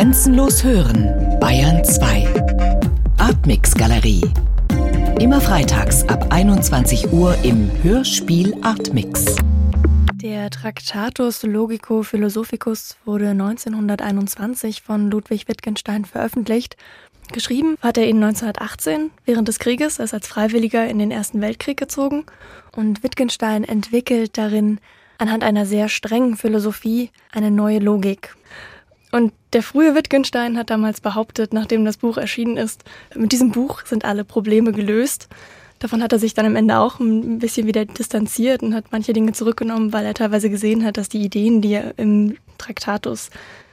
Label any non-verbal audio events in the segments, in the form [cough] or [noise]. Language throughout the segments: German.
Grenzenlos hören, Bayern 2. Artmix Galerie. Immer freitags ab 21 Uhr im Hörspiel Artmix. Der Tractatus Logico Philosophicus wurde 1921 von Ludwig Wittgenstein veröffentlicht. Geschrieben hat er ihn 1918 während des Krieges, er ist als Freiwilliger in den Ersten Weltkrieg gezogen. Und Wittgenstein entwickelt darin anhand einer sehr strengen Philosophie eine neue Logik. Und der frühe Wittgenstein hat damals behauptet, nachdem das Buch erschienen ist, mit diesem Buch sind alle Probleme gelöst. Davon hat er sich dann am Ende auch ein bisschen wieder distanziert und hat manche Dinge zurückgenommen, weil er teilweise gesehen hat, dass die Ideen, die er im Traktatus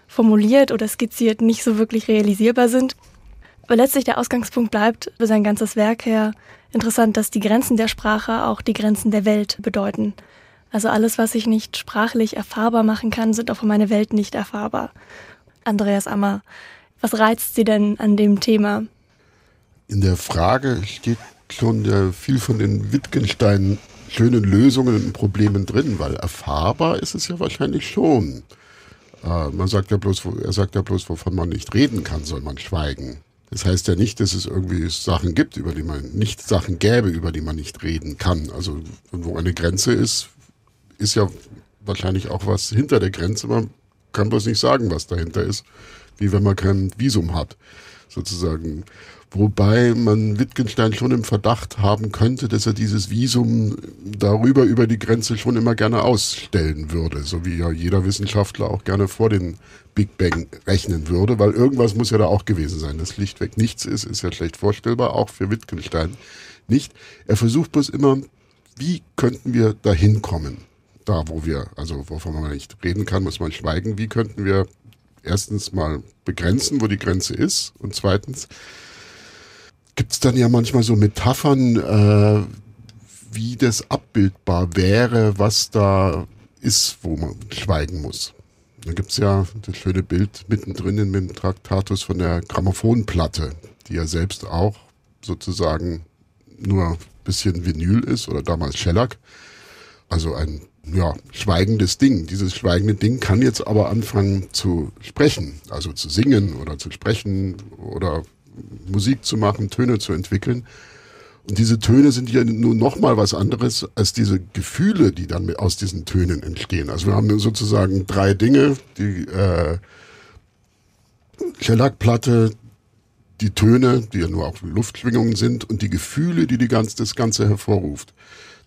formuliert oder skizziert, nicht so wirklich realisierbar sind. Aber letztlich der Ausgangspunkt bleibt für sein ganzes Werk her interessant, dass die Grenzen der Sprache auch die Grenzen der Welt bedeuten. Also alles, was ich nicht sprachlich erfahrbar machen kann, sind auch für meine Welt nicht erfahrbar. Andreas Ammer, was reizt Sie denn an dem Thema? In der Frage steht schon viel von den Wittgenstein schönen Lösungen und Problemen drin, weil erfahrbar ist es ja wahrscheinlich schon. Äh, man sagt ja bloß, er sagt ja bloß, wovon man nicht reden kann, soll man schweigen. Das heißt ja nicht, dass es irgendwie Sachen gibt, über die man nicht Sachen gäbe, über die man nicht reden kann. Also wo eine Grenze ist, ist ja wahrscheinlich auch was hinter der Grenze. Man kann bloß nicht sagen, was dahinter ist, wie wenn man kein Visum hat, sozusagen. Wobei man Wittgenstein schon im Verdacht haben könnte, dass er dieses Visum darüber über die Grenze schon immer gerne ausstellen würde, so wie ja jeder Wissenschaftler auch gerne vor den Big Bang rechnen würde, weil irgendwas muss ja da auch gewesen sein. Das schlichtweg nichts ist, ist ja schlecht vorstellbar, auch für Wittgenstein nicht. Er versucht bloß immer, wie könnten wir da hinkommen? Da, wo wir, also wovon man nicht reden kann, muss man schweigen. Wie könnten wir erstens mal begrenzen, wo die Grenze ist und zweitens, gibt es dann ja manchmal so Metaphern, äh, wie das abbildbar wäre, was da ist, wo man schweigen muss. Da gibt es ja das schöne Bild mittendrin in dem Traktatus von der Grammophonplatte, die ja selbst auch sozusagen nur ein bisschen Vinyl ist oder damals Shellac. Also ein ja, schweigendes Ding. Dieses schweigende Ding kann jetzt aber anfangen zu sprechen, also zu singen oder zu sprechen oder Musik zu machen, Töne zu entwickeln. Und diese Töne sind ja nur noch mal was anderes als diese Gefühle, die dann aus diesen Tönen entstehen. Also wir haben sozusagen drei Dinge, die äh, Shellac-Platte, die Töne, die ja nur auch Luftschwingungen sind und die Gefühle, die, die ganz, das Ganze hervorruft.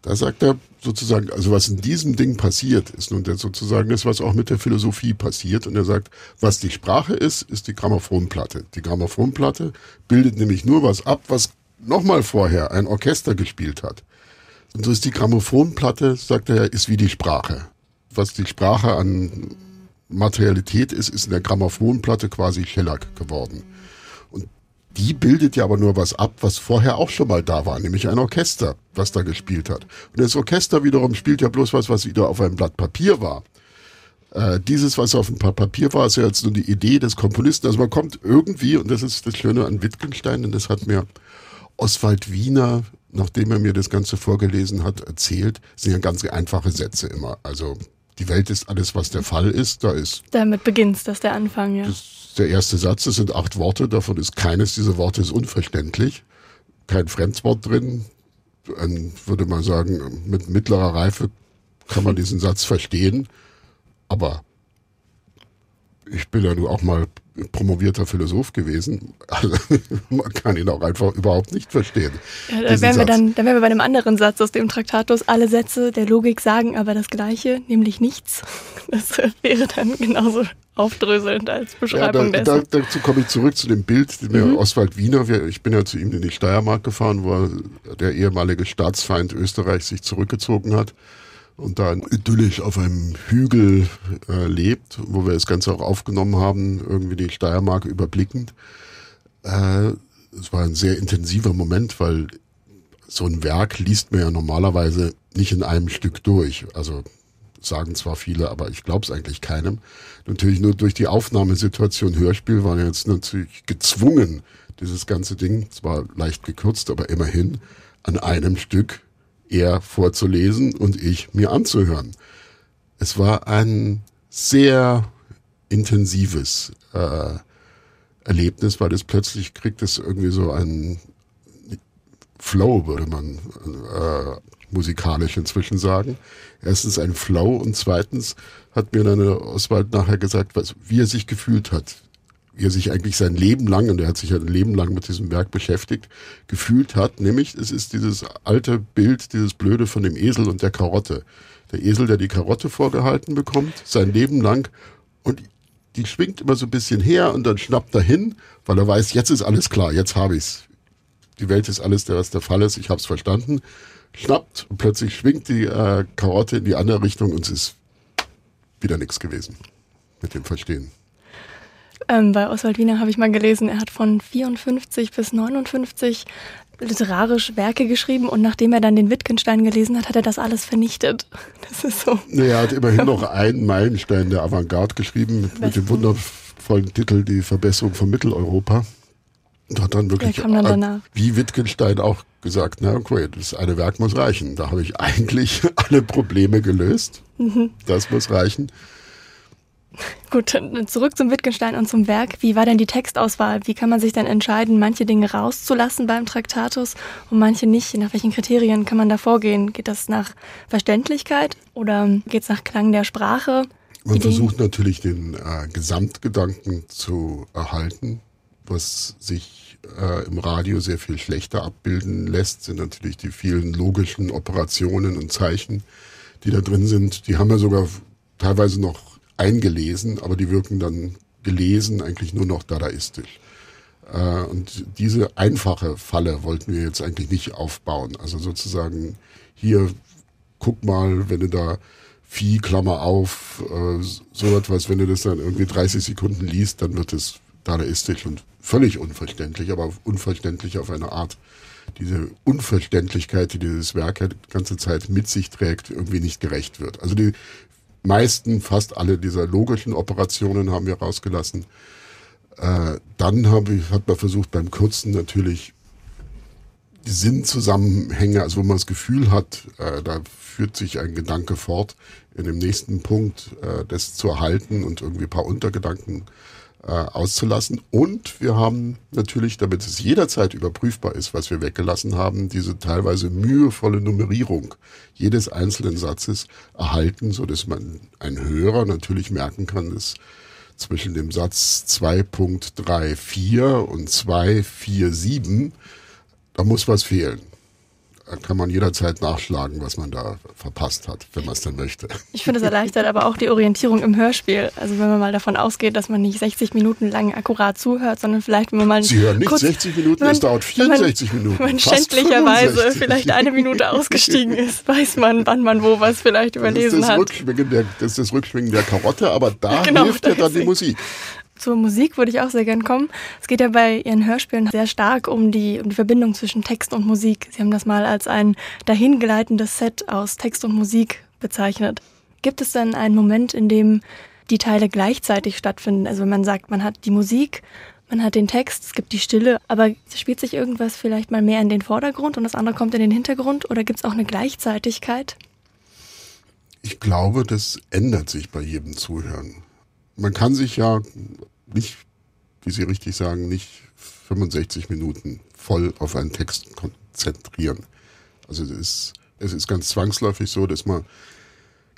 Da sagt er sozusagen, also was in diesem Ding passiert, ist nun sozusagen das, was auch mit der Philosophie passiert. Und er sagt, was die Sprache ist, ist die Grammophonplatte. Die Grammophonplatte bildet nämlich nur was ab, was nochmal vorher ein Orchester gespielt hat. Und so ist die Grammophonplatte, sagt er, ist wie die Sprache. Was die Sprache an Materialität ist, ist in der Grammophonplatte quasi Shellac geworden die bildet ja aber nur was ab, was vorher auch schon mal da war, nämlich ein Orchester, was da gespielt hat. Und das Orchester wiederum spielt ja bloß was, was wieder auf einem Blatt Papier war. Äh, dieses, was auf einem Blatt Papier war, ist ja jetzt nur die Idee des Komponisten. Also man kommt irgendwie, und das ist das Schöne an Wittgenstein, und das hat mir Oswald Wiener, nachdem er mir das Ganze vorgelesen hat, erzählt, sind ja ganz einfache Sätze immer. Also die Welt ist alles, was der Fall ist. Da ist. Damit beginnt das der Anfang, ja. Das der erste Satz, das sind acht Worte, davon ist keines dieser Worte ist unverständlich. Kein Fremdwort drin. Dann würde man sagen, mit mittlerer Reife kann man diesen Satz verstehen. Aber ich bin ja nur auch mal promovierter Philosoph gewesen. Also [laughs] man kann ihn auch einfach überhaupt nicht verstehen. Ja, da wären wir dann, dann wären wir bei einem anderen Satz aus dem Traktatus. Alle Sätze der Logik sagen aber das Gleiche, nämlich nichts. [laughs] Das wäre dann genauso aufdröselnd als Beschreibung ja, da, dessen. Da, dazu komme ich zurück zu dem Bild, den mhm. Oswald Wiener, ich bin ja zu ihm in die Steiermark gefahren, wo der ehemalige Staatsfeind Österreich sich zurückgezogen hat und da idyllisch auf einem Hügel äh, lebt, wo wir das Ganze auch aufgenommen haben, irgendwie die Steiermark überblickend. Äh, es war ein sehr intensiver Moment, weil so ein Werk liest man ja normalerweise nicht in einem Stück durch. Also sagen zwar viele, aber ich glaube es eigentlich keinem. Natürlich nur durch die Aufnahmesituation Hörspiel waren wir jetzt natürlich gezwungen, dieses ganze Ding, zwar leicht gekürzt, aber immerhin an einem Stück er vorzulesen und ich mir anzuhören. Es war ein sehr intensives, äh, Erlebnis, weil es plötzlich kriegt es irgendwie so einen Flow, würde man äh, musikalisch inzwischen sagen. Erstens ein Flow und zweitens hat mir dann Oswald nachher gesagt, was, wie er sich gefühlt hat. Er sich eigentlich sein Leben lang, und er hat sich ein Leben lang mit diesem Werk beschäftigt, gefühlt hat. Nämlich, es ist dieses alte Bild, dieses Blöde von dem Esel und der Karotte. Der Esel, der die Karotte vorgehalten bekommt, sein Leben lang. Und die schwingt immer so ein bisschen her und dann schnappt er hin, weil er weiß, jetzt ist alles klar, jetzt habe ich's. Die Welt ist alles, was der Fall ist, ich habe es verstanden. Schnappt und plötzlich schwingt die äh, Karotte in die andere Richtung und es ist wieder nichts gewesen mit dem Verstehen. Ähm, bei Oswald Wiener habe ich mal gelesen, er hat von 54 bis 59 literarisch Werke geschrieben und nachdem er dann den Wittgenstein gelesen hat, hat er das alles vernichtet. [laughs] Das ist so. Nee, er hat immerhin noch einen Meilenstein der Avantgarde geschrieben mit, mit dem wundervollen Titel Die Verbesserung von Mitteleuropa. Und hat dann wirklich, dann wie Wittgenstein auch gesagt, na okay, das eine Werk muss reichen. Da habe ich eigentlich [laughs] alle Probleme gelöst. Mhm. Das muss reichen. Gut, zurück zum Wittgenstein und zum Werk. Wie war denn die Textauswahl? Wie kann man sich denn entscheiden, manche Dinge rauszulassen beim Traktatus und manche nicht? Nach welchen Kriterien kann man da vorgehen? Geht das nach Verständlichkeit oder geht es nach Klang der Sprache? Man Ideen? versucht natürlich den äh, Gesamtgedanken zu erhalten. Was sich äh, im Radio sehr viel schlechter abbilden lässt, sind natürlich die vielen logischen Operationen und Zeichen, die da drin sind. Die haben ja sogar teilweise noch eingelesen, aber die wirken dann gelesen eigentlich nur noch dadaistisch. Äh, und diese einfache Falle wollten wir jetzt eigentlich nicht aufbauen. Also sozusagen hier, guck mal, wenn du da Vieh, Klammer auf, äh, so etwas, wenn du das dann irgendwie 30 Sekunden liest, dann wird es dadaistisch und völlig unverständlich, aber unverständlich auf eine Art, diese Unverständlichkeit, die dieses Werk die ganze Zeit mit sich trägt, irgendwie nicht gerecht wird. Also die meisten, fast alle dieser logischen Operationen haben wir rausgelassen. Äh, dann habe ich, hat man versucht, beim Kürzen natürlich die Sinnzusammenhänge, also wo man das Gefühl hat, äh, da führt sich ein Gedanke fort, in dem nächsten Punkt äh, das zu erhalten und irgendwie ein paar Untergedanken äh, auszulassen. Und wir haben natürlich, damit es jederzeit überprüfbar ist, was wir weggelassen haben, diese teilweise mühevolle Nummerierung jedes einzelnen Satzes erhalten, so dass man ein Hörer natürlich merken kann, dass zwischen dem Satz 2.34 und 247 da muss was fehlen kann man jederzeit nachschlagen, was man da verpasst hat, wenn man es denn möchte. Ich finde es erleichtert aber auch die Orientierung im Hörspiel. Also wenn man mal davon ausgeht, dass man nicht 60 Minuten lang akkurat zuhört, sondern vielleicht, wenn man mal... Sie hören nicht kurz, 60 Minuten, man, es dauert 64 man, Minuten. Wenn man schändlicherweise vielleicht eine Minute ausgestiegen ist, weiß man, wann man wo was vielleicht überlesen das hat. Der, das ist das Rückschwingen der Karotte, aber da [laughs] genau, hilft ja dann die Musik. Zur Musik würde ich auch sehr gern kommen. Es geht ja bei Ihren Hörspielen sehr stark um die, um die Verbindung zwischen Text und Musik. Sie haben das mal als ein dahingleitendes Set aus Text und Musik bezeichnet. Gibt es denn einen Moment, in dem die Teile gleichzeitig stattfinden? Also wenn man sagt, man hat die Musik, man hat den Text, es gibt die Stille, aber spielt sich irgendwas vielleicht mal mehr in den Vordergrund und das andere kommt in den Hintergrund oder gibt es auch eine Gleichzeitigkeit? Ich glaube, das ändert sich bei jedem Zuhören. Man kann sich ja nicht, wie Sie richtig sagen, nicht 65 Minuten voll auf einen Text konzentrieren. Also es ist, es ist ganz zwangsläufig so, dass man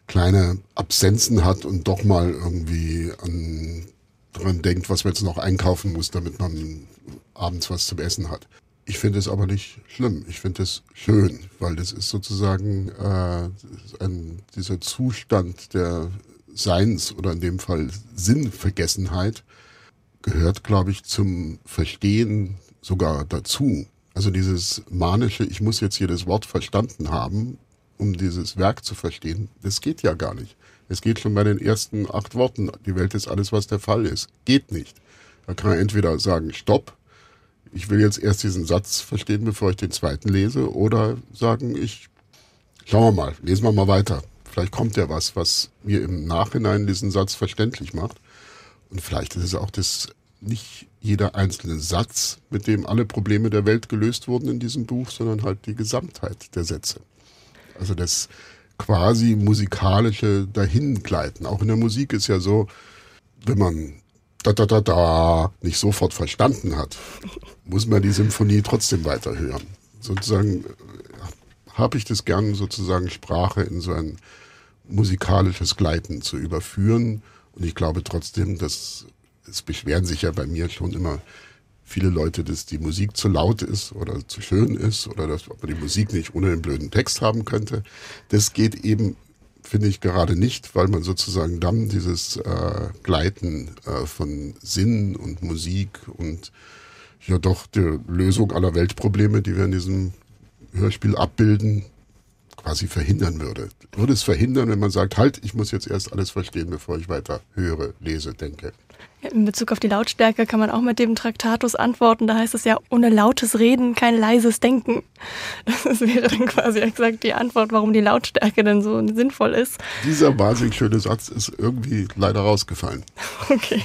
kleine Absenzen hat und doch mal irgendwie an, dran denkt, was man jetzt noch einkaufen muss, damit man abends was zum Essen hat. Ich finde es aber nicht schlimm. Ich finde es schön, weil das ist sozusagen äh, ein, dieser Zustand der Seins oder in dem Fall Sinnvergessenheit gehört, glaube ich, zum Verstehen sogar dazu. Also dieses manische, ich muss jetzt jedes Wort verstanden haben, um dieses Werk zu verstehen, das geht ja gar nicht. Es geht schon bei den ersten acht Worten. Die Welt ist alles, was der Fall ist. Geht nicht. Da kann man entweder sagen, stopp, ich will jetzt erst diesen Satz verstehen, bevor ich den zweiten lese, oder sagen, ich, schauen wir mal, lesen wir mal weiter. Vielleicht kommt ja was, was mir im Nachhinein diesen Satz verständlich macht. Und vielleicht ist es auch das nicht jeder einzelne Satz, mit dem alle Probleme der Welt gelöst wurden in diesem Buch, sondern halt die Gesamtheit der Sätze. Also das quasi musikalische Dahingleiten. Auch in der Musik ist ja so, wenn man da da da da nicht sofort verstanden hat, muss man die Symphonie trotzdem weiterhören. Sozusagen äh, habe ich das gern, sozusagen Sprache in so ein musikalisches Gleiten zu überführen. Und ich glaube trotzdem, dass es beschweren sich ja bei mir schon immer viele Leute, dass die Musik zu laut ist oder zu schön ist oder dass man die Musik nicht ohne den blöden Text haben könnte. Das geht eben, finde ich, gerade nicht, weil man sozusagen dann dieses äh, Gleiten äh, von Sinn und Musik und ja doch die Lösung aller Weltprobleme, die wir in diesem Hörspiel abbilden, quasi verhindern würde. Würde es verhindern, wenn man sagt, halt, ich muss jetzt erst alles verstehen, bevor ich weiter höre, lese, denke. In Bezug auf die Lautstärke kann man auch mit dem Traktatus antworten. Da heißt es ja, ohne lautes Reden kein leises Denken. [laughs] Das wäre dann quasi exakt die Antwort, warum die Lautstärke denn so sinnvoll ist. Dieser wahnsinnig schöne Satz ist irgendwie leider rausgefallen. [laughs] Okay.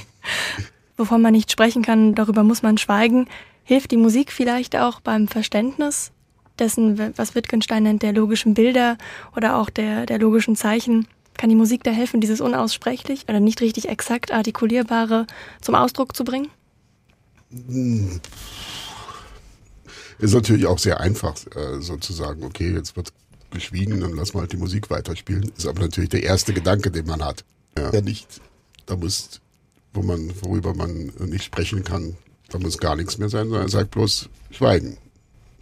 Wovon man nicht sprechen kann, darüber muss man schweigen. Hilft die Musik vielleicht auch beim Verständnis dessen, was Wittgenstein nennt, der logischen Bilder oder auch der, der logischen Zeichen? Kann die Musik da helfen, dieses unaussprechlich oder nicht richtig exakt artikulierbare zum Ausdruck zu bringen? Hm. Ist natürlich auch sehr einfach, äh, sozusagen, okay, jetzt wird geschwiegen, dann lassen wir halt die Musik weiterspielen. Ist aber natürlich der erste Gedanke, den man hat. Ja, nicht, da muss, wo man, worüber man nicht sprechen kann, da muss gar nichts mehr sein, sondern er sagt bloß Schweigen.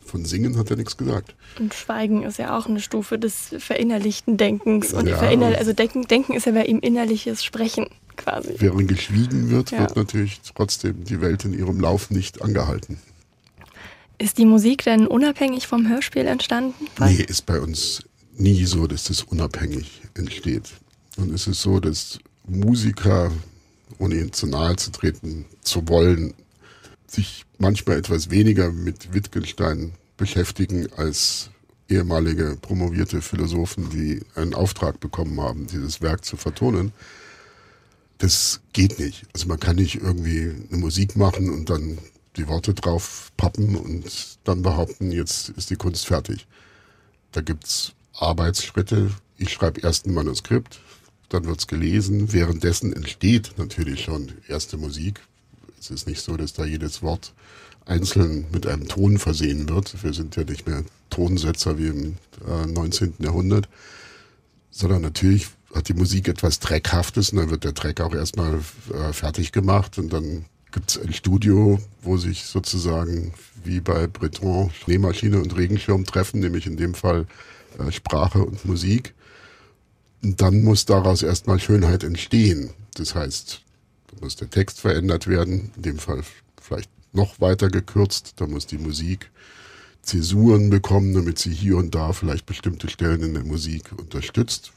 Von Singen hat er nichts gesagt. Und Schweigen ist ja auch eine Stufe des verinnerlichten Denkens. Und ja. verinnerl also Denken, Denken ist ja bei ihm innerliches Sprechen quasi. Während geschwiegen wird, ja. wird natürlich trotzdem die Welt in ihrem Lauf nicht angehalten. Ist die Musik denn unabhängig vom Hörspiel entstanden? Nee, ist bei uns nie so, dass das unabhängig entsteht. Und es ist so, dass Musiker, ohne ihnen zu nahe zu treten zu wollen, sich manchmal etwas weniger mit Wittgenstein beschäftigen als ehemalige promovierte Philosophen, die einen Auftrag bekommen haben, dieses Werk zu vertonen. Das geht nicht. Also man kann nicht irgendwie eine Musik machen und dann die Worte drauf pappen und dann behaupten, jetzt ist die Kunst fertig. Da gibt's Arbeitsschritte. Ich schreibe erst ein Manuskript, dann wird's gelesen. Währenddessen entsteht natürlich schon erste Musik, es ist nicht so, dass da jedes Wort einzeln mit einem Ton versehen wird. Wir sind ja nicht mehr Tonsetzer wie im äh, 19. Jahrhundert, sondern natürlich hat die Musik etwas Dreckhaftes und dann wird der Dreck auch erstmal äh, fertig gemacht und dann gibt es ein Studio, wo sich sozusagen wie bei Breton Schneemaschine und Regenschirm treffen, nämlich in dem Fall äh, Sprache und Musik. Und dann muss daraus erstmal Schönheit entstehen. Das heißt, muss der Text verändert werden, in dem Fall vielleicht noch weiter gekürzt. Da muss die Musik Zäsuren bekommen, damit sie hier und da vielleicht bestimmte Stellen in der Musik unterstützt.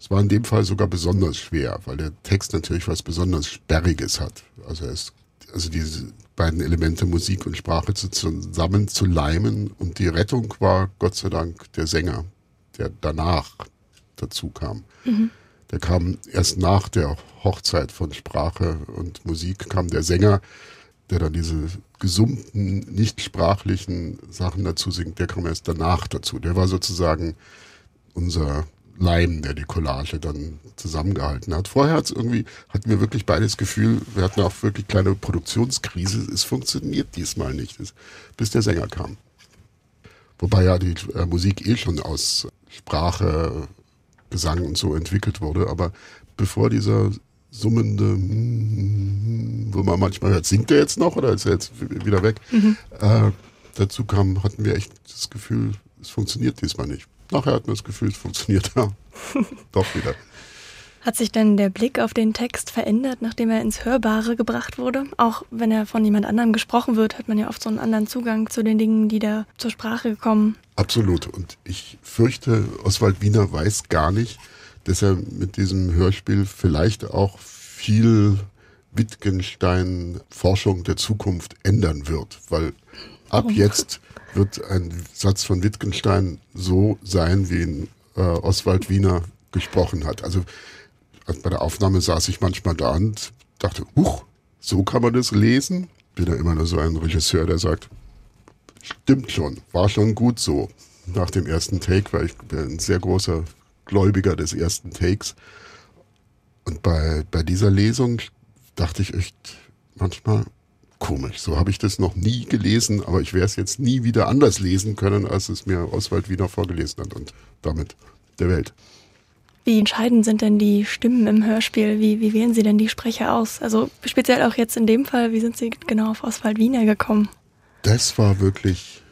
Es war in dem Fall sogar besonders schwer, weil der Text natürlich was besonders Sperriges hat. Also ist, also diese beiden Elemente Musik und Sprache zusammen zu leimen und die Rettung war Gott sei Dank der Sänger, der danach dazu kam. Mhm. Der kam erst nach der Hochzeit von Sprache und Musik, kam der Sänger, der dann diese gesummten, nicht sprachlichen Sachen dazu singt, der kam erst danach dazu. Der war sozusagen unser Leim, der die Collage dann zusammengehalten hat. Vorher hat's irgendwie, hatten wir wirklich beides Gefühl, wir hatten auch wirklich kleine Produktionskrise, es funktioniert diesmal nicht, bis der Sänger kam. Wobei ja die äh, Musik eh schon aus Sprache, Gesang und so entwickelt wurde. Aber bevor dieser summende, wo man manchmal hört, singt er jetzt noch oder ist er jetzt wieder weg? Mhm. Äh, dazu kam, hatten wir echt das Gefühl, es funktioniert diesmal nicht. Nachher hatten wir das Gefühl, es funktioniert ja [laughs] doch wieder. Hat sich denn der Blick auf den Text verändert, nachdem er ins Hörbare gebracht wurde? Auch wenn er von jemand anderem gesprochen wird, hat man ja oft so einen anderen Zugang zu den Dingen, die da zur Sprache kommen. Absolut. Und ich fürchte, Oswald Wiener weiß gar nicht, dass er mit diesem Hörspiel vielleicht auch viel Wittgenstein-Forschung der Zukunft ändern wird, weil ab jetzt wird ein Satz von Wittgenstein so sein, wie ihn äh, Oswald Wiener gesprochen hat. Also bei der Aufnahme saß ich manchmal da und dachte, huch, so kann man das lesen. Bin ja immer nur so ein Regisseur, der sagt, stimmt schon, war schon gut so. Nach dem ersten Take, weil ich bin ein sehr großer Gläubiger des ersten Takes. Und bei, bei dieser Lesung dachte ich echt manchmal, komisch. So habe ich das noch nie gelesen, aber ich werde es jetzt nie wieder anders lesen können, als es mir Oswald Wiener vorgelesen hat und damit der Welt. Wie entscheidend sind denn die Stimmen im Hörspiel? Wie, wie wählen Sie denn die Sprecher aus? Also speziell auch jetzt in dem Fall, wie sind Sie genau auf Oswald Wiener gekommen? Das war wirklich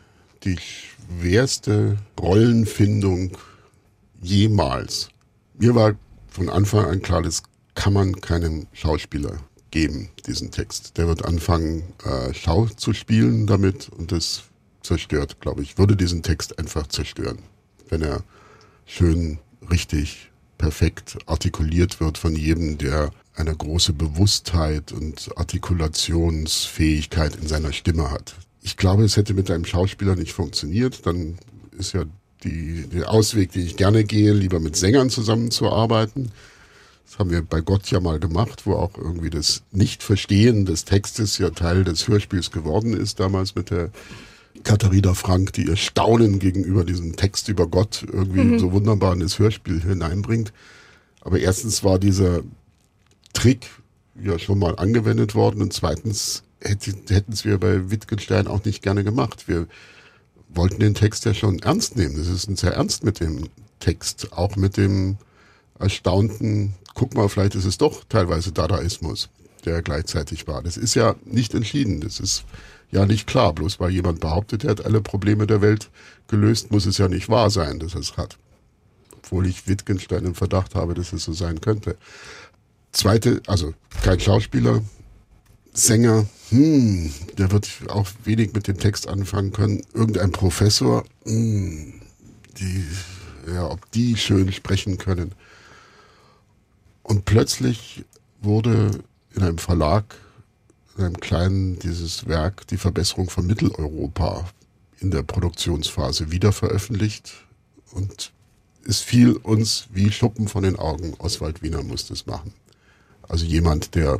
die schwerste Rollenfindung jemals. Mir war von Anfang an klar, das kann man keinem Schauspieler geben, diesen Text. Der wird anfangen, äh, Schau zu spielen damit und das zerstört, glaube ich, würde diesen Text einfach zerstören, wenn er schön, richtig, perfekt artikuliert wird von jedem, der eine große Bewusstheit und Artikulationsfähigkeit in seiner Stimme hat. Ich glaube, es hätte mit einem Schauspieler nicht funktioniert. Dann ist ja die, der Ausweg, den ich gerne gehe, lieber mit Sängern zusammenzuarbeiten. Das haben wir bei Gott ja mal gemacht, wo auch irgendwie das Nicht-Verstehen des Textes ja Teil des Hörspiels geworden ist, damals mit der Katharina Frank, die ihr Staunen gegenüber diesem Text über Gott irgendwie mhm. so wunderbar in das Hörspiel hineinbringt. Aber erstens war dieser Trick ja schon mal angewendet worden und zweitens hätten es wir bei Wittgenstein auch nicht gerne gemacht. Wir wollten den Text ja schon ernst nehmen. Es ist sehr ernst mit dem Text, auch mit dem erstaunten guck mal, vielleicht ist es doch teilweise Dadaismus, der gleichzeitig war. Das ist ja nicht entschieden. Das ist ja nicht klar. Bloß weil jemand behauptet, er hat alle Probleme der Welt gelöst, muss es ja nicht wahr sein, dass er es hat. Obwohl ich Wittgenstein im Verdacht habe, dass es so sein könnte. Zweite, also kein Schauspieler, Sänger, hm, der wird auch wenig mit dem Text anfangen können. Irgendein Professor, hm, die, ja, ob die schön sprechen können. Und plötzlich wurde in einem Verlag, in einem kleinen, dieses Werk, die Verbesserung von Mitteleuropa in der Produktionsphase wieder veröffentlicht. Und es fiel uns wie Schuppen von den Augen. Oswald Wiener musste es machen. Also jemand, der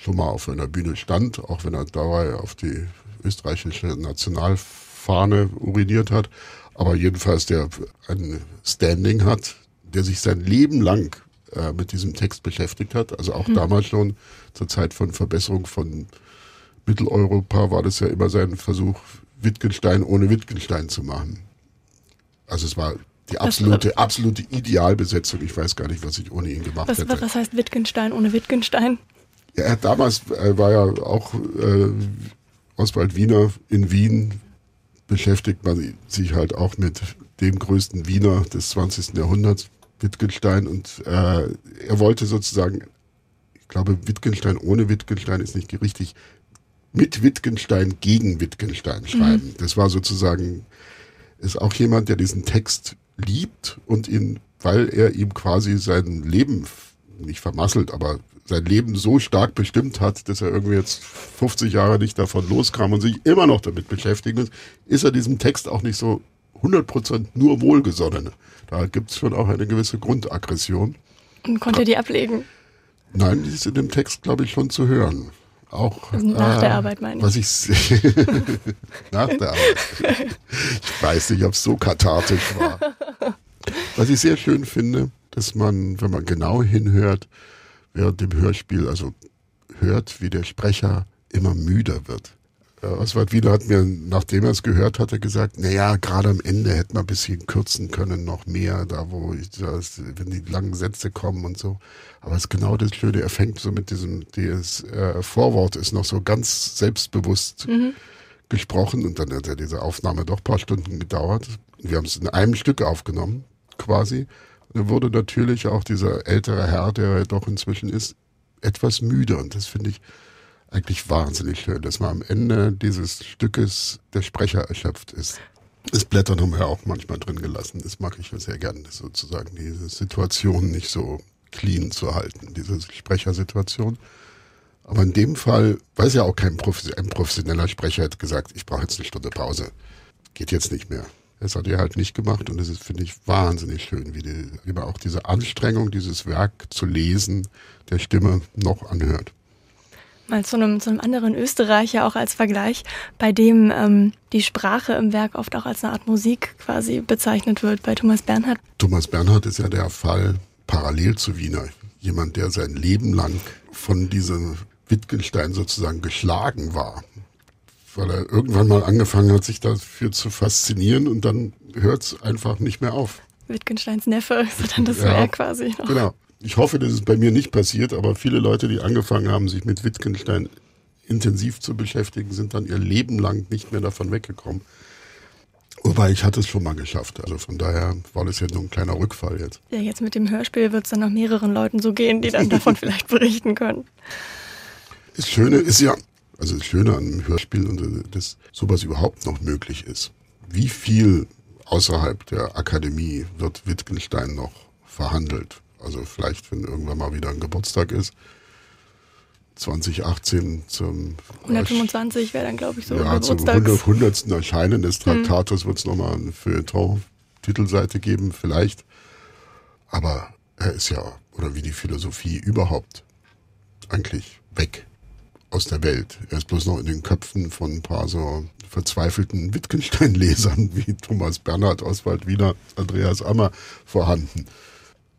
schon mal auf einer Bühne stand, auch wenn er dabei auf die österreichische Nationalfahne uriniert hat, aber jedenfalls der ein Standing hat, der sich sein Leben lang äh, mit diesem Text beschäftigt hat. Also auch mhm. damals schon zur Zeit von Verbesserung von Mitteleuropa war das ja immer sein Versuch, Wittgenstein ohne Wittgenstein zu machen. Also es war die absolute, absolute Idealbesetzung. Ich weiß gar nicht, was ich ohne ihn gemacht was, hätte. Was heißt Wittgenstein ohne Wittgenstein? Ja, er damals äh, war ja auch äh, Oswald Wiener in Wien beschäftigt man sich halt auch mit dem größten Wiener des 20. Jahrhunderts, Wittgenstein und äh, er wollte sozusagen, ich glaube, Wittgenstein ohne Wittgenstein ist nicht richtig, mit Wittgenstein gegen Wittgenstein schreiben. Mhm. Das war sozusagen, ist auch jemand, der diesen Text liebt und ihn, weil er ihm quasi sein Leben nicht vermasselt, aber sein Leben so stark bestimmt hat, dass er irgendwie jetzt 50 Jahre nicht davon loskam und sich immer noch damit beschäftigt ist, ist er diesem Text auch nicht so 100% nur wohlgesonnen. Da gibt es schon auch eine gewisse Grundaggression. Und konnte die ablegen? Nein, die ist in dem Text, glaube ich, schon zu hören. Auch also nach äh, der Arbeit meine ich. Was ich [laughs] nach der Arbeit. Ich weiß nicht, ob es so kathartisch war. [laughs] Was ich sehr schön finde, dass man, wenn man genau hinhört, während dem Hörspiel, also hört, wie der Sprecher immer müder wird. Äh, Oswald Wiener hat mir, nachdem er es gehört hatte, gesagt, naja, gerade am Ende hätte man ein bisschen kürzen können, noch mehr, da wo ich, das, wenn die langen Sätze kommen und so. Aber es ist genau das Schöne, er fängt so mit diesem, das äh, Vorwort ist noch so ganz selbstbewusst mhm. gesprochen und dann hat ja diese Aufnahme doch ein paar Stunden gedauert. Wir haben es in einem Stück aufgenommen, quasi. Wurde natürlich auch dieser ältere Herr, der er doch inzwischen ist, etwas müde und das finde ich, eigentlich wahnsinnig schön, dass man am Ende dieses Stückes der Sprecher erschöpft ist. Das Blättern haben wir auch manchmal drin gelassen. Das mag ich sehr gerne, sozusagen diese Situation nicht so clean zu halten, diese Sprechersituation. Aber in dem Fall, weil es ja auch kein ein professioneller Sprecher hat gesagt, ich brauche jetzt eine Stunde Pause. Geht jetzt nicht mehr. Das hat er halt nicht gemacht und das ist, finde ich, wahnsinnig schön, wie, die, wie man auch diese Anstrengung, dieses Werk zu lesen, der Stimme noch anhört mal zu einem, zu einem anderen Österreicher auch als Vergleich, bei dem ähm, die Sprache im Werk oft auch als eine Art Musik quasi bezeichnet wird, bei Thomas Bernhard. Thomas Bernhard ist ja der Fall parallel zu Wiener. jemand, der sein Leben lang von diesem Wittgenstein sozusagen geschlagen war. Weil er irgendwann mal angefangen hat, sich dafür zu faszinieren und dann hört es einfach nicht mehr auf. Wittgensteins Neffe [laughs] ist dann das ja, Werk quasi noch. Genau. Ich hoffe, dass es bei mir nicht passiert, aber viele Leute, die angefangen haben, sich mit Wittgenstein intensiv zu beschäftigen, sind dann ihr Leben lang nicht mehr davon weggekommen. Wobei ich hatte es schon mal geschafft. Also von daher war das ja nur ein kleiner Rückfall jetzt. Ja, jetzt mit dem Hörspiel wird es dann noch mehreren Leuten so gehen, die dann davon [laughs] vielleicht berichten können. Das Schöne ist ja, also das Schöne an einem Hörspiel und dass sowas überhaupt noch möglich ist. Wie viel außerhalb der Akademie wird Wittgenstein noch verhandelt? Also vielleicht, wenn irgendwann mal wieder ein Geburtstag ist, 2018 zum 125 wäre dann, glaube ich, so. Ja, zum 100, 100. Erscheinen des hm. wird es nochmal eine Feuilleton-Titelseite geben, vielleicht. Aber er ist ja, oder wie die Philosophie überhaupt, eigentlich weg aus der Welt. Er ist bloß noch in den Köpfen von ein paar so verzweifelten Wittgenstein-Lesern [laughs] wie Thomas Bernhard, Oswald Wiener, Andreas Ammer vorhanden.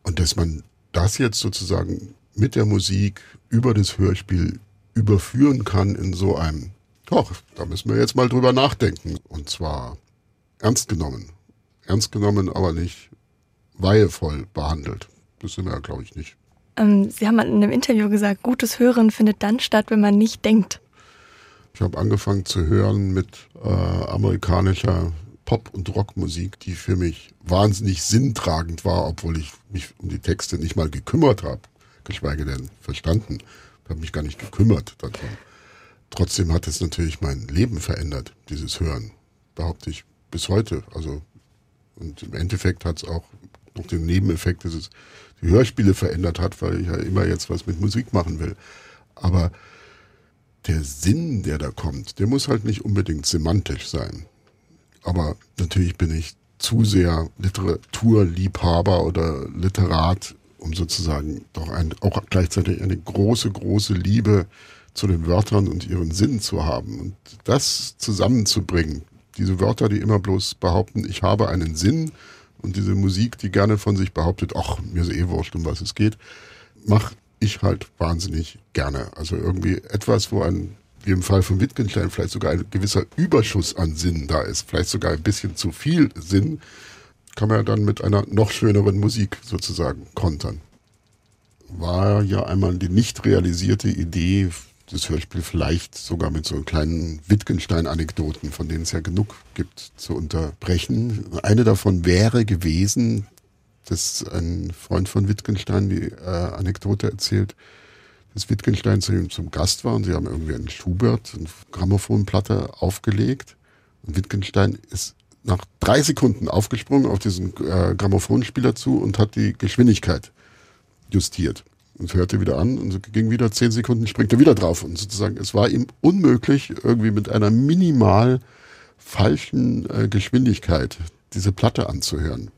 Und dass man das jetzt sozusagen mit der Musik über das Hörspiel überführen kann in so einem, doch, da müssen wir jetzt mal drüber nachdenken. Und zwar ernst genommen. Ernst genommen, aber nicht weihevoll behandelt. Das sind wir ja, glaube ich, nicht. Ähm, Sie haben in einem Interview gesagt, gutes Hören findet dann statt, wenn man nicht denkt. Ich habe angefangen zu hören mit äh, amerikanischer Pop- und Rockmusik, die für mich wahnsinnig sinntragend war, obwohl ich mich um die Texte nicht mal gekümmert habe geschweige denn verstanden. Ich habe mich gar nicht gekümmert darum. Trotzdem hat es natürlich mein Leben verändert, dieses Hören, behaupte ich bis heute. Also und im Endeffekt hat es auch noch den Nebeneffekt, dass es die Hörspiele verändert hat, weil ich ja immer jetzt was mit Musik machen will. Aber der Sinn, der da kommt, der muss halt nicht unbedingt semantisch sein. Aber natürlich bin ich zu sehr Literaturliebhaber oder Literat, um sozusagen doch ein, auch gleichzeitig eine große, große Liebe zu den Wörtern und ihren Sinn zu haben. Und das zusammenzubringen, diese Wörter, die immer bloß behaupten, ich habe einen Sinn, und diese Musik, die gerne von sich behauptet, ach, mir ist eh wurscht, um was es geht, mache ich halt wahnsinnig gerne. Also irgendwie etwas, wo ein, wie im Fall von Wittgenstein, vielleicht sogar ein gewisser Überschuss an Sinn da ist, vielleicht sogar ein bisschen zu viel Sinn, kann man ja dann mit einer noch schöneren Musik sozusagen kontern. War ja einmal die nicht realisierte Idee, das Hörspiel vielleicht sogar mit so kleinen Wittgenstein-Anekdoten, von denen es ja genug gibt, zu unterbrechen. Eine davon wäre gewesen, dass ein Freund von Wittgenstein die äh, Anekdote erzählt, dass Wittgenstein zu ihm zum Gast war und sie haben irgendwie einen Schubert, eine Grammophonplatte aufgelegt. Und Wittgenstein ist nach drei Sekunden aufgesprungen auf diesen äh, Grammophonspieler zu und hat die Geschwindigkeit justiert. Und hörte wieder an und ging wieder zehn Sekunden, springt er wieder drauf. Und sozusagen, es war ihm unmöglich, irgendwie mit einer minimal falschen äh, Geschwindigkeit diese Platte anzuhören.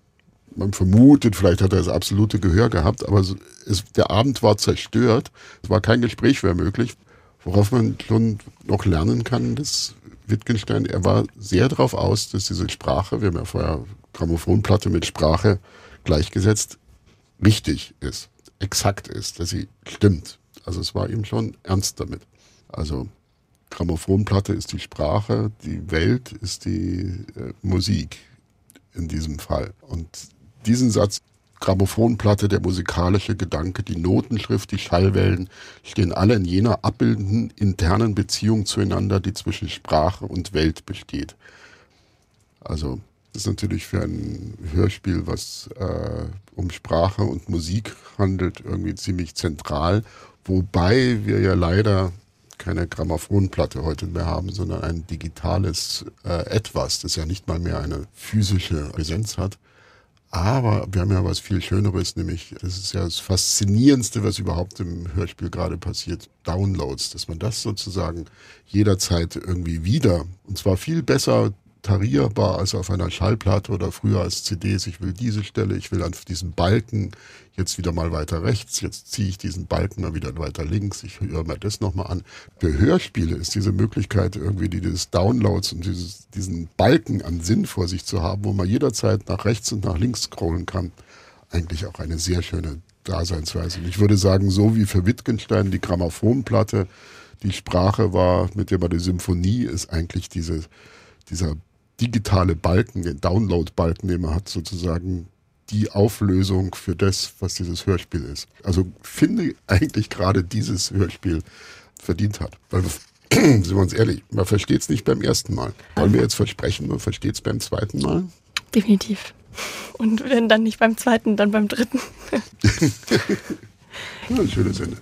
Man vermutet, vielleicht hat er das absolute Gehör gehabt, aber es, der Abend war zerstört. Es war kein Gespräch mehr möglich, worauf man schon noch lernen kann, dass Wittgenstein, er war sehr darauf aus, dass diese Sprache, wir haben ja vorher Grammophonplatte mit Sprache gleichgesetzt, richtig ist, exakt ist, dass sie stimmt. Also es war ihm schon ernst damit. Also Grammophonplatte ist die Sprache, die Welt ist die äh, Musik in diesem Fall. Und diesen Satz Grammophonplatte, der musikalische Gedanke, die Notenschrift, die Schallwellen stehen alle in jener abbildenden internen Beziehung zueinander, die zwischen Sprache und Welt besteht. Also das ist natürlich für ein Hörspiel, was äh, um Sprache und Musik handelt, irgendwie ziemlich zentral, wobei wir ja leider keine Grammophonplatte heute mehr haben, sondern ein digitales äh, Etwas, das ja nicht mal mehr eine physische Präsenz hat. Aber wir haben ja was viel Schöneres, nämlich das ist ja das Faszinierendste, was überhaupt im Hörspiel gerade passiert, Downloads, dass man das sozusagen jederzeit irgendwie wieder, und zwar viel besser tarierbar als auf einer Schallplatte oder früher als CDs. Ich will diese Stelle, ich will an diesem Balken jetzt wieder mal weiter rechts, jetzt ziehe ich diesen Balken mal wieder weiter links, ich höre mir das nochmal an. Für Hörspiele ist diese Möglichkeit irgendwie dieses Downloads und dieses, diesen Balken an Sinn vor sich zu haben, wo man jederzeit nach rechts und nach links scrollen kann, eigentlich auch eine sehr schöne Daseinsweise. Und ich würde sagen, so wie für Wittgenstein die Grammophonplatte die Sprache war, mit der man die Symphonie ist eigentlich diese, dieser digitale Balken, den Download-Balken, den man hat, sozusagen die Auflösung für das, was dieses Hörspiel ist. Also finde eigentlich gerade dieses Hörspiel verdient hat. Weil, [clears throat] sind wir uns ehrlich, man versteht es nicht beim ersten Mal. Wollen wir jetzt versprechen, man versteht es beim zweiten Mal? Definitiv. Und wenn dann nicht beim zweiten, dann beim dritten. [laughs] ja, schöne Sinne.